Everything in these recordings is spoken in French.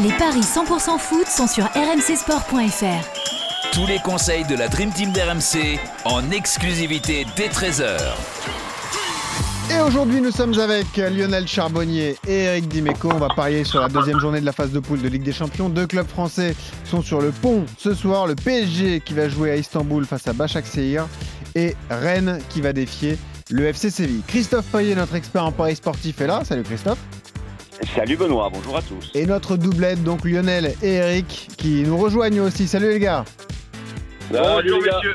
Les paris 100% foot sont sur rmcsport.fr. Tous les conseils de la Dream Team d'RMC en exclusivité dès 13h. Et aujourd'hui, nous sommes avec Lionel Charbonnier et Eric Dimeco. On va parier sur la deuxième journée de la phase de poule de Ligue des Champions. Deux clubs français sont sur le pont ce soir. Le PSG qui va jouer à Istanbul face à Başakşehir et Rennes qui va défier le FC Séville. Christophe Payet, notre expert en paris sportif, est là. Salut Christophe. Salut Benoît, bonjour à tous. Et notre doublette, donc Lionel et Eric, qui nous rejoignent aussi. Salut les gars. Bonjour messieurs.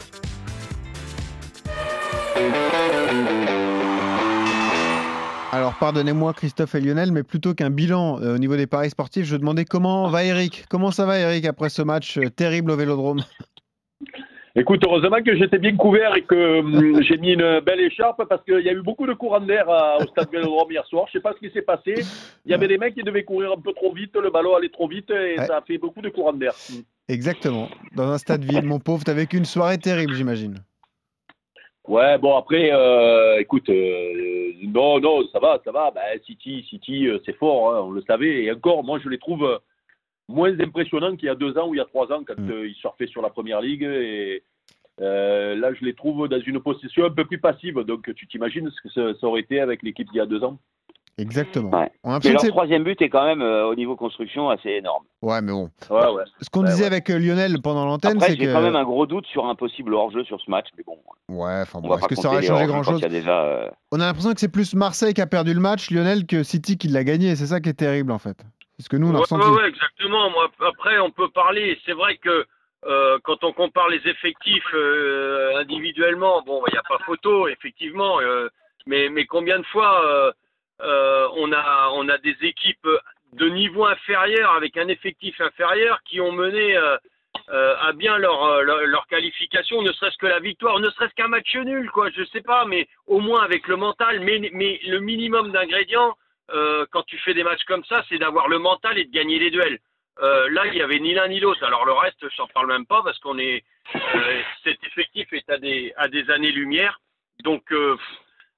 Alors pardonnez-moi Christophe et Lionel, mais plutôt qu'un bilan euh, au niveau des paris sportifs, je demandais comment va Eric Comment ça va Eric après ce match euh, terrible au Vélodrome? Écoute, heureusement que j'étais bien couvert et que hum, j'ai mis une belle écharpe parce qu'il y a eu beaucoup de courants d'air au stade Vélodrome hier soir. Je sais pas ce qui s'est passé. Il y avait des mecs qui devaient courir un peu trop vite, le ballon allait trop vite et Ouais. ça a fait beaucoup de courants d'air. Exactement. Dans un stade vide, mon pauvre, t'as vécu une soirée terrible, j'imagine. Ouais, bon après, euh, écoute, euh, non, non, ça va, ça va. Ben, City, City, euh, c'est fort, hein, on le savait. Et encore, moi, je les trouve euh, moins impressionnants qu'il y a deux ans ou il y a trois ans quand Mm. euh, ils surfaient sur la première ligue. Et euh, là, je les trouve dans une position un peu plus passive. Donc, tu t'imagines ce que ça, ça aurait été avec l'équipe d'il y a deux ans? Exactement. Ouais. On Mais leur troisième but est quand même euh, au niveau construction assez énorme. Ouais, mais bon. Ouais, ouais. Ce qu'on Ouais, disait ouais. avec euh, Lionel pendant l'antenne, c'est j'ai que. quand même un gros doute sur un possible hors-jeu sur ce match, mais bon, Ouais, enfin on bon, est-ce que ça aurait changé grand-chose déjà. On a l'impression que c'est plus Marseille qui a perdu le match, Lionel, que City qui l'a gagné. C'est ça qui est terrible en fait. C'est ce que nous on a Ouais, ressenti. ouais, ouais, exactement. Moi, après, on peut parler. C'est vrai que euh, quand on compare les effectifs euh, individuellement, bon, il n'y a pas photo, effectivement. euh, mais, mais combien de fois on a on a des équipes de niveau inférieur avec un effectif inférieur qui ont mené à bien leur, leur leur qualification, ne serait-ce que la victoire, ne serait-ce qu'un match nul, quoi. Je sais pas, mais au moins avec le mental, mais mais le minimum d'ingrédients euh, quand tu fais des matchs comme ça, c'est d'avoir le mental et de gagner les duels. Euh, là, il y avait ni l'un ni l'autre. Alors le reste, je n'en parle même pas parce qu'on est euh, cet effectif est à des à des années-lumière. Donc euh,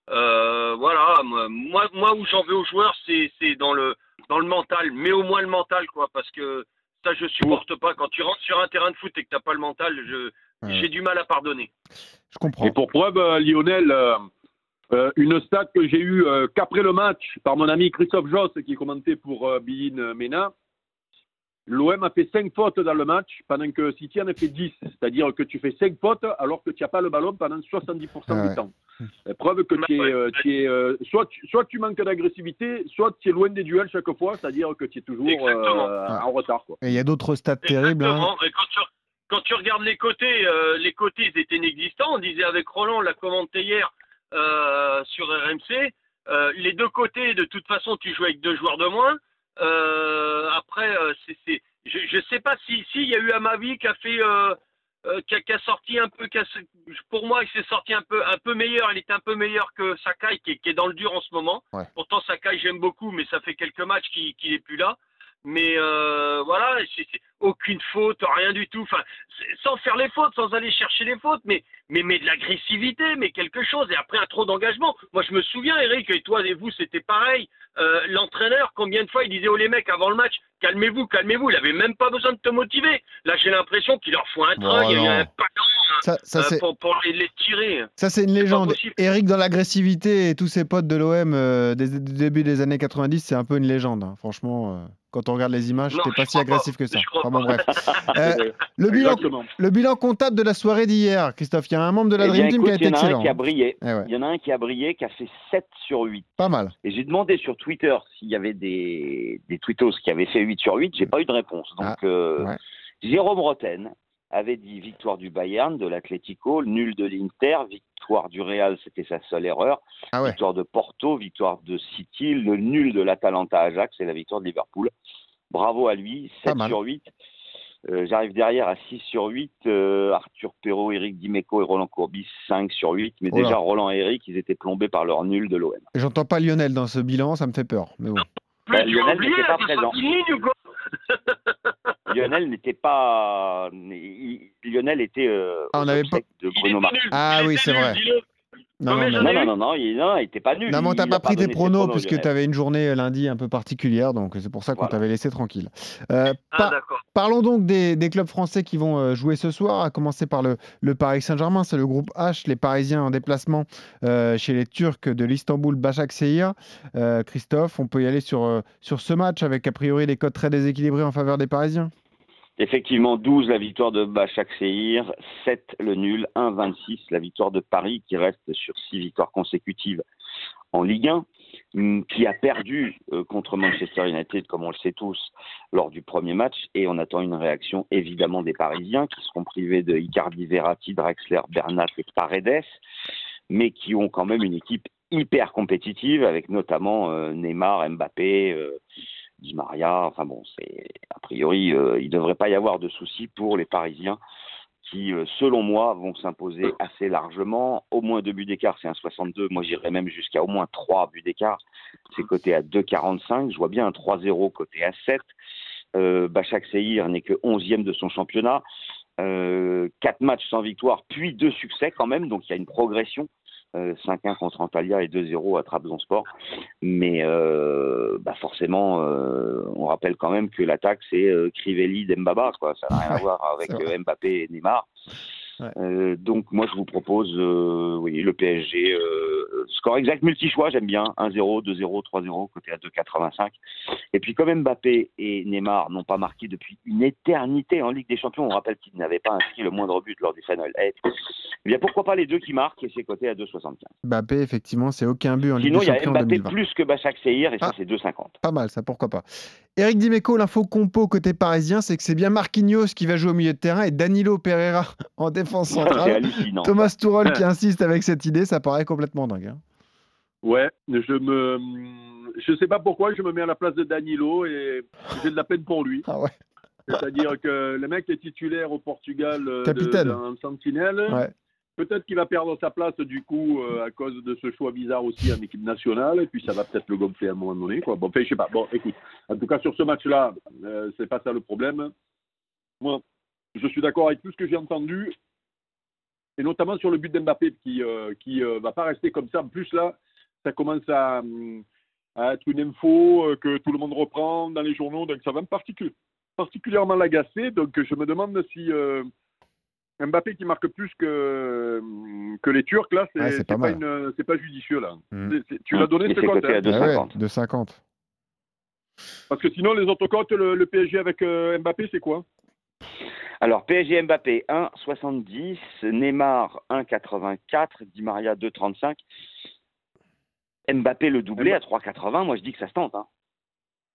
euh, voilà, moi moi où j'en veux aux joueurs, c'est c'est dans le dans le mental, mais au moins le mental quoi, parce que ça je supporte pas. Quand tu rentres sur un terrain de foot et que t'as pas le mental, je Ouais. j'ai du mal à pardonner. Je comprends. Et pour preuve, euh, Lionel, euh, une stat que j'ai eue euh, qu'après le match par mon ami Christophe Joss qui commentait pour euh, Bein euh, Mena, l'OM a fait 5 fautes dans le match pendant que City en a fait 10. C'est-à-dire que tu fais 5 fautes alors que tu n'as pas le ballon pendant 70% Ah ouais. du temps. Preuve que tu es, euh, tu es, euh, soit, tu, soit tu manques d'agressivité, soit tu es loin des duels chaque fois, c'est-à-dire que tu es toujours euh, Ouais. en retard. Quoi. Et il y a d'autres stats terribles. hein. Et quand tu, quand tu regardes les côtés, euh, les côtés ils étaient inexistants. On disait avec Roland, on l'a commenté hier euh, sur RMC. euh, les deux côtés, de toute façon, tu joues avec deux joueurs de moins. Euh, après, c'est, je ne sais pas si si il y a eu Amavi qui a fait, qui, a, qui a sorti un peu, qui a- pour moi, il s'est sorti un peu, un peu meilleur. Il était un peu meilleur que Sakai, qui est, qui est dans le dur en ce moment. Ouais. Pourtant, Sakai, j'aime beaucoup, mais ça fait quelques matchs qu'il qu'il est plus là. Mais euh, voilà, c'est, c'est aucune faute, rien du tout. Enfin, c'est- sans faire les fautes, sans aller chercher les fautes, mais mais mais de l'agressivité, mais quelque chose. Et après un trop d'engagement. Moi, je me souviens, Eric, et toi et vous, c'était pareil. Euh, l'entraîneur, combien de fois il disait aux les mecs avant le match, calmez-vous, calmez-vous. Il avait même pas besoin de te motiver. Là, j'ai l'impression qu'il leur faut un train, Oh il y a un ballon Ça, ça, euh, c'est pour, pour les, les tirer. ça, c'est une légende. Eric dans l'agressivité et tous ses potes de l'OM euh, du début des années 90, c'est un peu une légende. hein. Franchement, euh, quand on regarde les images, c'était pas si agressif pas. que ça. Enfin, bon, bref. Euh, le, bilan, le bilan comptable de la soirée d'hier, Christophe, il y a un membre de la eh Dream Team qui a il été y en a un excellent. qui a brillé. Eh ouais, Il y en a un qui a brillé, qui a fait 7 sur 8. pas mal. Et j'ai demandé sur Twitter s'il y avait des, des tweetos qui avaient fait 8 sur 8. J'ai pas eu de réponse. Donc, Ah, euh, ouais. Jérôme Roten avait dit victoire du Bayern, de l'Atlético, nul de l'Inter, victoire du Real, c'était sa seule erreur, Ah ouais. victoire de Porto, victoire de City, le nul de l'Atalanta Ajax et la victoire de Liverpool. Bravo à lui, Pas 7 mal. sur 8. Euh, J'arrive derrière à 6 sur 8. euh, Arthur Perrault, Eric Dimeco et Roland Courbis, 5 sur 8. Mais Oh déjà, Roland et Eric, ils étaient plombés par leur nul de l'OM. J'entends pas Lionel dans ce bilan, ça me fait peur. Mais bon. Bah, Lionel n'était pas présent. seras fini, ou quoi Lionel n'était pas. il- Lionel était euh, Ah, on avait de Bruno nul. Ah oui, c'est vrai. Non, non, Non, non, non, non, il non, il était pas nul. Non, mais on t'a a pas pris tes pronos puisque tu avais une journée euh, lundi un peu particulière, donc c'est pour ça qu'on Voilà. t'avait laissé tranquille. Euh, Ah, par- parlons donc des, des clubs français qui vont euh, jouer ce soir, à commencer par le, le Paris Saint-Germain, c'est le groupe H, les Parisiens en déplacement euh, chez les Turcs de l'Istanbul Başakşehir. Euh, Christophe, on peut y aller sur, euh, sur ce match avec a priori des codes très déséquilibrés en faveur des Parisiens? Effectivement, 12 la victoire de Başakşehir, 7 le nul, 1-26 la victoire de Paris qui reste sur 6 victoires consécutives en Ligue 1, hum, qui a perdu euh, contre Manchester United, comme on le sait tous, lors du premier match. Et on attend une réaction évidemment des Parisiens qui seront privés de Icardi, Verratti, Drexler, Bernat et Paredes, mais qui ont quand même une équipe hyper compétitive avec notamment euh, Neymar, Mbappé. euh, Maria, enfin bon, c'est a priori, euh, il ne devrait pas y avoir de soucis pour les Parisiens qui, euh, selon moi, vont s'imposer assez largement. Au moins deux buts d'écart, c'est un 62. Moi, j'irais même jusqu'à au moins trois buts d'écart. C'est coté à 2,45. Je vois bien un 3-0 coté à 7. Euh, Bachak Sehir n'est que 11e de son championnat. Euh, quatre matchs sans victoire, puis deux succès quand même. Donc il y a une progression. Euh, 5-1 contre Antalya et 2-0 à Trabzonspor. Mais euh, bah forcément, euh, on rappelle quand même que l'attaque, c'est euh, Crivelli, Dembaba. Quoi. Ça n'a rien à voir avec euh, Mbappé et Neymar. Ouais. Euh, donc moi, je vous propose euh, oui, le PSG. euh, score exact multi-choix, j'aime bien. 1-0, 2-0, 3-0, côté à 2,85. Et puis comme Mbappé et Neymar n'ont pas marqué depuis une éternité en Ligue des Champions, on rappelle qu'ils n'avaient pas inscrit le moindre but lors du Final 8. Eh bien pourquoi pas les deux qui marquent et c'est coté à 2,75. Mbappé, effectivement, c'est aucun but en Ligue Sinon, des il y a Mbappé 2020. plus que Bachak Sehir et ça Ah. c'est 2,50. Pas mal, ça, pourquoi pas. Eric Dimeco, l'info compo côté parisien, c'est que c'est bien Marquinhos qui va jouer au milieu de terrain et Danilo Pereira en défense c'est centrale. hallucinant. Thomas Tuchel qui insiste avec cette idée, ça paraît complètement dingue. hein. Ouais, je me, je sais pas pourquoi je me mets à la place de Danilo et j'ai de la peine pour lui. Ah ouais. C'est-à-dire que le mec est titulaire au Portugal euh, d'un sentinelle. Ouais. Peut-être qu'il va perdre sa place du coup euh, à cause de ce choix bizarre aussi en équipe nationale et puis ça va peut-être le gonfler à un moment donné. Quoi. Bon, enfin, je sais pas. Bon, écoute, en tout cas sur ce match-là, euh, c'est pas ça le problème. Moi, je suis d'accord avec tout ce que j'ai entendu et notamment sur le but d'Mbappé qui euh, qui euh, va pas rester comme ça. En plus là, ça commence à, à être une info euh, que tout le monde reprend dans les journaux, donc ça va me particu- particulièrement l'agacer. Donc je me demande si euh, Mbappé qui marque plus que, que les Turcs, là, c'est Ouais, pas judicieux, là. C'est- tu l'as donné hein, 2,50. Ah ouais, de 50. Parce que sinon, les autres cotes, le, le PSG avec euh, Mbappé, c'est quoi? Alors, PSG Mbappé 1,70, Neymar 1,84, Di Maria 2,35. Mbappé le doublé à 3,80, moi je dis que ça se tente. Hein.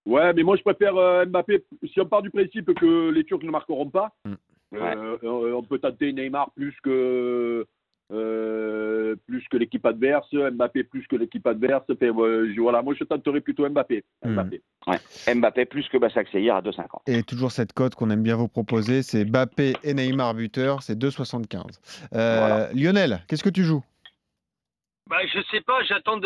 Ouais, mais moi, je préfère euh, Mbappé. Si on part du principe que les Turcs ne marqueront pas, Mhm. euh, euh, on peut tenter Neymar plus que. Euh, plus que l'équipe adverse, Mbappé plus que l'équipe adverse. Euh, voilà, moi je tenterais plutôt Mbappé. Mhm. Mbappé. Mbappé plus que Bassak Sehir à 2,50. Et toujours cette cote qu'on aime bien vous proposer, c'est Mbappé et Neymar buteur, c'est 2,75. Euh, Voilà. Lionel, qu'est-ce que tu joues? Bah, je sais pas, j'attends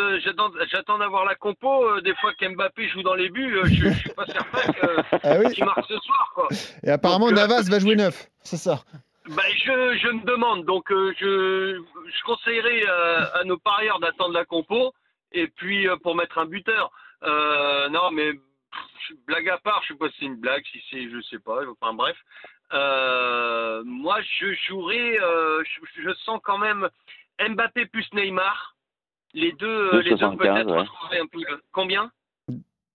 d'avoir la compo. euh, des fois qu'Mbappé joue dans les buts, euh, je, je suis pas certain que- Ah oui qu'il marque ce soir, quoi. Et apparemment, Donc, euh, Navas va jouer neuf, c'est ça? Bah, je, je me demande, donc euh, je, je conseillerais euh, à nos parieurs d'attendre la compo et puis euh, pour mettre un buteur. Euh, non, mais pff, blague à part, je sais pas si c'est une blague, si c'est, je sais pas. Enfin bref, Euh, moi je jouerais, euh, je, je sens quand même Mbappé plus Neymar. Les deux, les deux 2,75, peut-être ouais. un peu. Combien?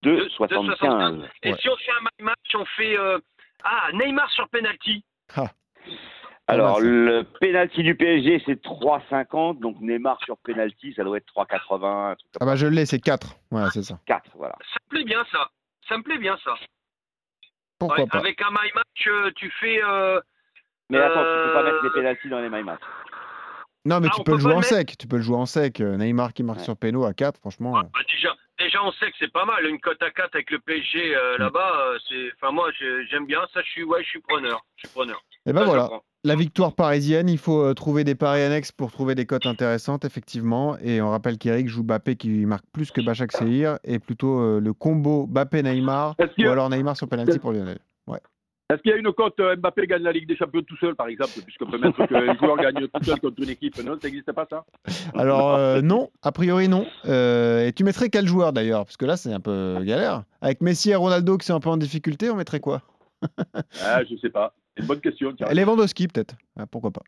2,75. Et Ouais. si on fait un my match, on fait euh, ah Neymar sur penalty. Alors, Pas mal, le penalty du PSG, c'est 3,50. Donc, Neymar sur penalty, ça doit être 3,80. un truc Ah bah je l'ai, c'est 4. Voilà, c'est ça. 4, voilà. Ça me plaît bien ça. Ça me plaît bien ça. Pourquoi Ouais, pas Avec un my match, euh, tu fais. euh, Mais attends, tu peux pas Euh, mettre les penalties dans les my match. Non, mais Ah, tu on peux le jouer en mettre sec. Tu peux le jouer en sec. Euh, Neymar qui marque Ouais. sur Péno à 4, franchement. bah, déjà, déjà, on sait que c'est pas mal. Une cote à 4 avec le PSG euh, là-bas, euh, c'est. Enfin, moi, j'aime bien ça. Je suis, ouais, je suis preneur. Je suis preneur. Et ben Ça, je voilà. La victoire parisienne. Il faut euh, trouver des paris annexes pour trouver des cotes intéressantes, effectivement. Et on rappelle qu'Eric joue Bappé qui marque plus que Bachak Sehir et plutôt euh, le combo Bappé-Neymar ou alors Neymar sur penalty pour Lionel. Ouais. Est-ce qu'il y a une cote euh, Mbappé gagne la Ligue des Champions tout seul, par exemple, puisqu'on peut mettre qu'un joueur gagne tout seul contre une équipe? Non, ça n'existe pas ça? Alors euh, non, a priori non. Euh, et tu mettrais quel joueur d'ailleurs? Parce que là c'est un peu galère. Avec Messi et Ronaldo qui sont un peu en difficulté, on mettrait quoi? Ah, Je sais pas. C'est une bonne question. tiens. Lewandowski peut-être. Ah, pourquoi pas.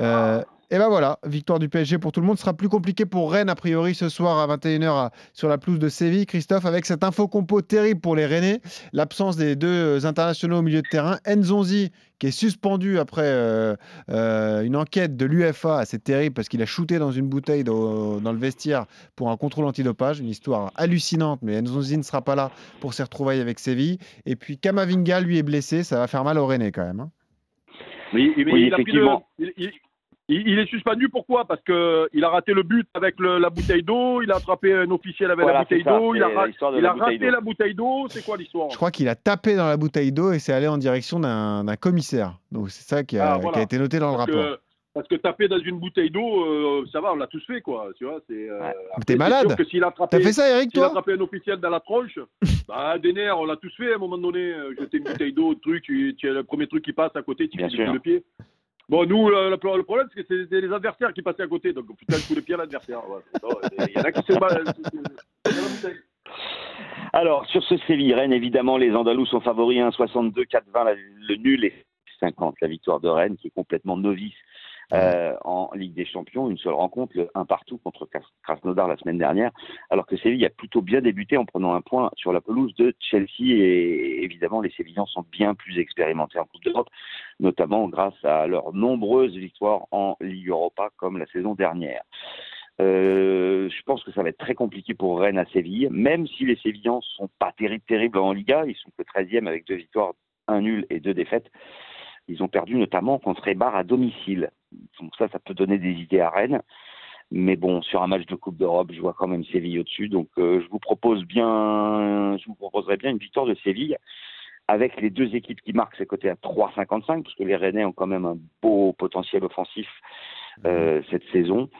Euh, et ben voilà, victoire du PSG pour tout le monde. Ce sera plus compliqué pour Rennes, a priori, ce soir à 21h à- sur la pelouse de Séville. Christophe, avec cette info compo terrible pour les Rennais, l'absence des deux internationaux au milieu de terrain. Nzonzi, qui est suspendu après euh, euh, une enquête de l'UFA, c'est terrible parce qu'il a shooté dans une bouteille dans, dans le vestiaire pour un contrôle antidopage. Une histoire hallucinante, mais Nzonzi ne sera pas là pour ses retrouvailles avec Séville. Et puis Kamavinga, lui, est blessé. Ça va faire mal aux Rennais quand même. hein. Mais Oui, il, a pris le- effectivement. il- il- il- il est suspendu pourquoi? Parce qu'il a raté le but avec le- la bouteille d'eau, il a attrapé un officiel avec Voilà, la bouteille d'eau, il a, il la raté la bouteille d'eau, c'est quoi l'histoire? Je crois qu'il a tapé dans la bouteille d'eau et c'est allé en direction d'un commissaire. Donc c'est ça qui a, Ah, voilà. qui a été noté dans le parce rapport. que, parce que taper dans une bouteille d'eau, euh, ça va, on l'a tous fait, quoi. Tu vois, c'est. euh, Ouais. T'es malade que T'as fait ça, Eric, s'il a toi? attrapé un officiel dans la tronche, bah, des nerfs, on l'a tous fait à un moment donné. euh, Jeter une bouteille d'eau, truc, tu, le premier truc qui passe à côté, tu Bien fais du sûr. coup de pied. Bon, nous, le, le- problème, c'est que c'est c'est les adversaires qui passaient à côté. Donc, putain, le coup de pied à l'adversaire. Alors, sur ce Séville-Rennes, évidemment, les Andalous sont favoris 1,62, 4,20 la- le nul et 50 la victoire de Rennes, qui est complètement novice euh, en Ligue des Champions. Une seule rencontre, le 1 partout contre Kras- Krasnodar la semaine dernière, alors que Séville a plutôt bien débuté en prenant un point sur la pelouse de Chelsea. Et évidemment, les Sévillans sont bien plus expérimentés en Coupe d'Europe, notamment grâce à leurs nombreuses victoires en Ligue Europa, comme la saison dernière. Euh, je pense que ça va être très compliqué pour Rennes à Séville, même si les Sévillans sont pas terribles, terribles en Liga. Ils sont que 13e avec deux victoires, un nul et deux défaites. Ils ont perdu notamment contre Eibar à domicile. Donc ça, ça peut donner des idées à Rennes. Mais bon, sur un match de Coupe d'Europe, je vois quand même Séville au-dessus. Donc euh, je vous propose bien, je vous proposerai bien une victoire de Séville avec les deux équipes qui marquent, c'est côté à 3,55, parce que les Rennais ont quand même un beau potentiel offensif euh, cette saison.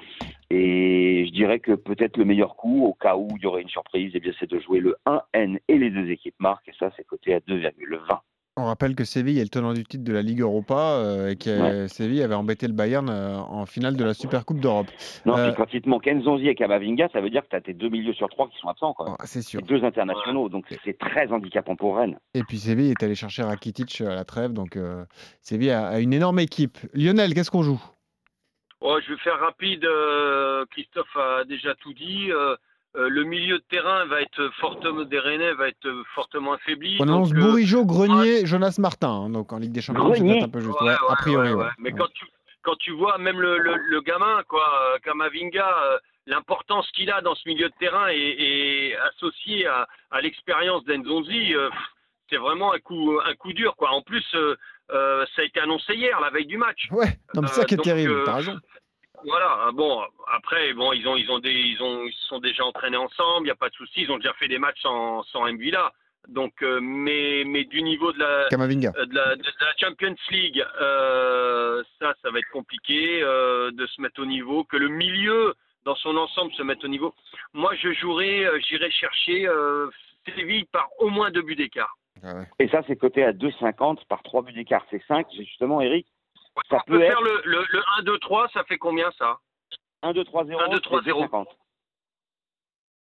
Et je dirais que peut-être le meilleur coup, au cas où il y aurait une surprise, eh bien c'est de jouer le 1N et les deux équipes marquent, et ça c'est coté à 2,20. On rappelle que Séville est le tenant du titre de la Ligue Europa euh, et que euh, Séville avait embêté le Bayern euh, en finale de la Super Coupe d'Europe. Non, Euh, puis quand il te manque Nzonzi et Kamavinga, ça veut dire que tu as tes deux milieux sur trois qui sont absents, quoi. C'est sûr. Et deux internationaux, donc c'est très handicapant pour Rennes. Et puis Séville est allé chercher Rakitic à la trêve, donc euh, Séville a, a une énorme équipe. Lionel, qu'est-ce qu'on joue? Ouais, je vais faire rapide. euh, Christophe a déjà tout dit. Euh, le milieu de terrain va être fortement des Rennais va être fortement affaibli. On annonce euh, Bourigeau, Grenier, Jonas Martin, hein, donc en Ligue des Champions, c'est un peu juste. ouais, Ouais, ouais, a priori, ouais, ouais. ouais. Mais Ouais. quand tu quand tu vois même le, le, le gamin quoi, euh, Kamavinga, euh, l'importance qu'il a dans ce milieu de terrain et, associé à, à l'expérience d'Enzonzi, euh, c'est vraiment un coup un coup dur quoi. En plus, euh, euh, ça a été annoncé hier, la veille du match. Ouais, non, mais c'est ça qui est Euh, donc, terrible, euh, t'as raison. Voilà, ah bon, après, bon, ils ont, ils ont des, ils ont, ils se sont déjà entraînés ensemble, il n'y a pas de souci, ils ont déjà fait des matchs sans, sans Mbila. Donc, euh, mais, mais du niveau de la, Kamavinga. de la, de la Champions League, euh, ça, ça va être compliqué euh, de se mettre au niveau, que le milieu dans son ensemble se mette au niveau. Moi, je jouerai, euh, j'irai chercher euh, Séville par au moins deux buts d'écart. Ah ouais. Et ça, c'est coté à 2,50 par trois buts d'écart. C'est 5, justement, Eric. Ça On peut peut faire être le, le, le 1, 2, 3, ça fait combien ça? 1, 2, 3, 0. 1, 2, 3, 0. 2,50.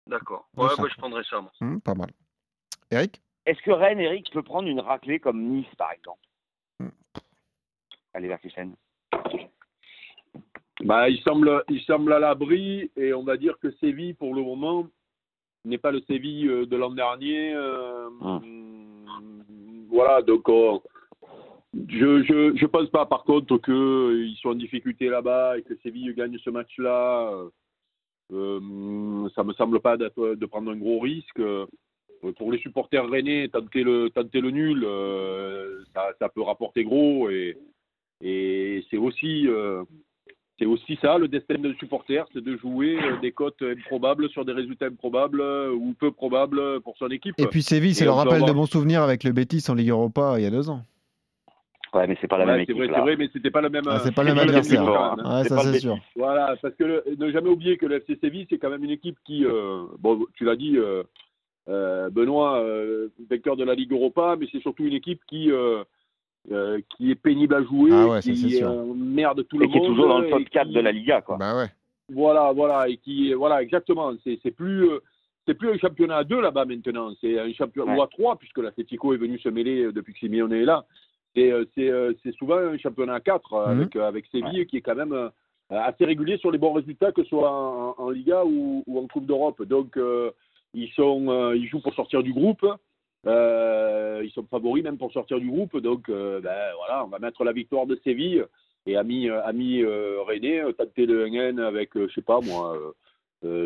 D'accord. Ouais, bah, je prendrai ça, moi. Hum, pas mal. Eric? Est-ce que Rennes, Eric, peut prendre une raclée comme Nice, par exemple? Hmm. Allez, Verkusen. Bah, il semble, il semble à l'abri et on va dire que Séville, pour le moment, n'est pas le Séville euh, de l'an dernier. euh, Voilà, donc euh, je je je pense pas par contre qu'ils sont en difficulté là-bas et que Séville gagne ce match-là. euh, euh, ça me semble pas de prendre un gros risque. Euh, Pour les supporters rennais, tenter le tenter le nul, euh, ça, ça peut rapporter gros et et c'est aussi euh, c'est aussi ça, le destin d'un supporter, c'est de jouer euh, des cotes improbables sur des résultats improbables euh, ou peu probables pour son équipe. Et puis Séville, c'est le rappel de bons souvenirs avec le Betis en Ligue Europa il y a deux ans. Ouais, mais c'est pas la Ouais, même c'est équipe. vrai, c'est vrai, mais c'était pas la même. Ah, c'est euh, pas le même adversaire. hein. Ouais, C'est ça pas le c'est sûr. Voilà, parce que le- ne jamais oublier que le FC Séville, c'est quand même une équipe qui, euh, bon, tu l'as dit, euh, euh, Benoît, euh, vainqueur de la Ligue Europa, mais c'est surtout une équipe qui, euh, euh, qui est pénible à jouer, Ah ouais, qui euh, merde tout le Et qui est monde. toujours dans le top et 4 qui- de la Liga, quoi. Bah ouais. Voilà, voilà, et qui, voilà, exactement. C'est c'est plus, euh, c'est plus un championnat à deux là-bas maintenant. C'est un championnat Ouais. ou à trois puisque l'Atletico est venu se mêler euh, depuis que Simeone est là. C'est, euh, c'est, euh, c'est souvent un championnat à quatre euh, Mhm. avec avec Séville qui est quand même assez régulier sur les bons résultats que ce soit en, en Liga ou, ou en Coupe d'Europe. Donc euh, ils sont, euh, ils jouent pour sortir du groupe. Euh, ils sont favoris même pour sortir du groupe. Donc ben, voilà, on va mettre la victoire de Séville et ami, ami René, tenter le 1N avec, je sais pas moi,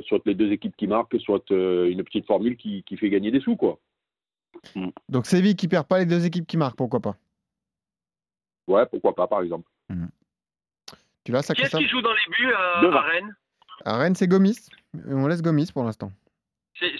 soit les deux équipes qui marquent, soit une petite formule qui, qui fait gagner des sous, quoi. Donc Séville qui perd pas les deux équipes qui marquent, pourquoi pas? Ouais, pourquoi pas, par exemple. Tu l'as ça, Qui est-ce qui joue dans les buts à, Devant. à Rennes À Rennes, c'est Gomis. On laisse Gomis pour l'instant.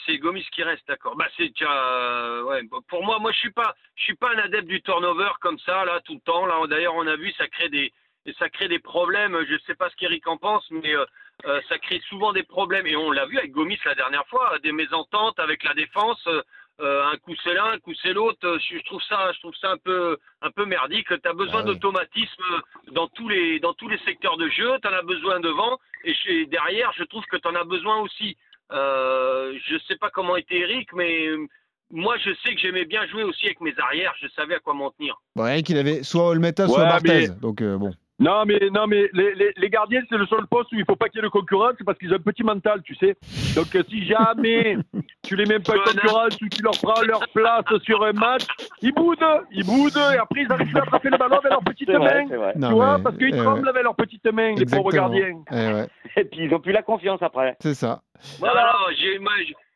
C'est Gomis qui reste, d'accord. Bah c'est déjà, euh, ouais. Pour moi, moi je suis pas, je suis pas un adepte du turnover comme ça là tout le temps. Là, d'ailleurs, on a vu, ça crée des, ça crée des problèmes. Je sais pas ce qu'Eric en pense, mais euh, euh, ça crée souvent des problèmes. Et on l'a vu avec Gomis la dernière fois, des mésententes avec la défense. Euh, euh, un coup c'est l'un, un coup c'est l'autre. Euh, Je, je trouve ça, je trouve ça un peu, un peu merdique. Tu as besoin Ah oui. d'automatisme dans tous les, dans tous les secteurs de jeu. Tu en as besoin devant et chez- derrière, je trouve que tu en as besoin aussi. Euh, je sais pas comment était Eric, mais euh, moi je sais que j'aimais bien jouer aussi avec mes arrières. Je savais à quoi m'en tenir. Bon, Eric, il avait soit Olmeta, soit Ouais, Barthez. mais- Donc euh, bon. Non, mais, non, mais les, les, les gardiens, c'est le seul poste où il faut pas qu'il y ait de concurrence parce qu'ils ont un petit mental, tu sais. Donc, euh, si jamais tu les mets pas en concurrence ou tu leur prends leur place sur un match, ils boudent, ils boudent et après ils arrivent plus à attraper le ballon avec leurs petites C'est vrai, mains. Non, tu vois, mais- parce qu'ils eh ouais. tremblent avec leurs petites mains, les pauvres Exactement. gardiens. Eh ouais, Et puis ils ont plus la confiance après. c'est ça. Voilà. J'ai- moi,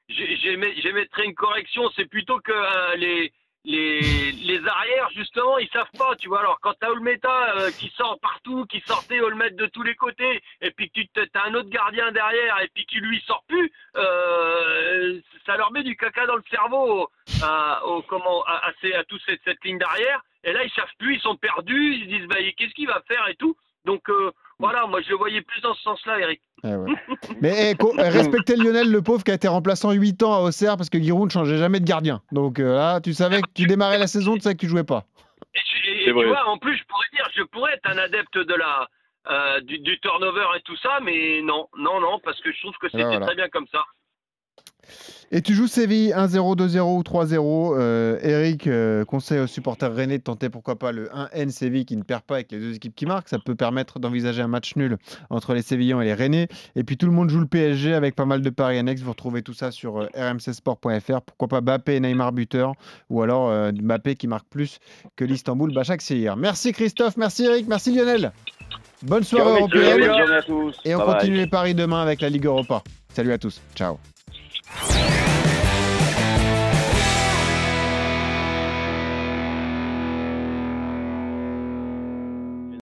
j'ai- j'ai- j'émettrais une correction. C'est plutôt que euh, les, les, les arrières, justement, ils savent pas, tu vois. Alors, quand t'as Olmeta euh, qui sort partout, qui sortait Olmeta de tous les côtés, et puis que tu as un autre gardien derrière, et puis qui lui sort plus, euh, ça leur met du caca dans le cerveau à, au, comment, à, à, ces- à toute cette, cette ligne d'arrière. Et là, ils savent plus, ils sont perdus, ils se disent, bah, qu'est-ce qu'il va faire et tout. Donc, euh, voilà, moi, je le voyais plus dans ce sens-là, Eric. Eh ouais. Mais eh, eh, respectez Lionel, le pauvre qui a été remplaçant 8 ans à Auxerre parce que Giroud ne changeait jamais de gardien. Donc euh, là, tu savais que tu démarrais la saison, tu savais que tu jouais pas. Et, je- et tu vois, en plus, je pourrais dire, je pourrais être un adepte de la euh, du, du turnover et tout ça, mais non, non, non, parce que je trouve que c'était voilà. très bien comme ça. Et tu joues Séville 1-0, 2-0 ou 3-0. Euh, Eric euh, conseille aux supporters rennais de tenter pourquoi pas le 1N Séville qui ne perd pas avec les deux équipes qui marquent. Ça peut permettre d'envisager un match nul entre les Sévillans et les Rennais. Et puis tout le monde joue le PSG avec pas mal de paris annexes. Vous retrouvez tout ça sur euh, rmcsport.fr. Pourquoi pas Mbappé et Neymar buteur ou alors euh, Mbappé qui marque plus que l'Istanbul Başakşehir. Merci Christophe, merci Eric, merci Lionel. Bonne soirée européenne. Et on Bye bye. continue les paris demain avec la Ligue Europa. Salut à tous. Ciao. Yeah.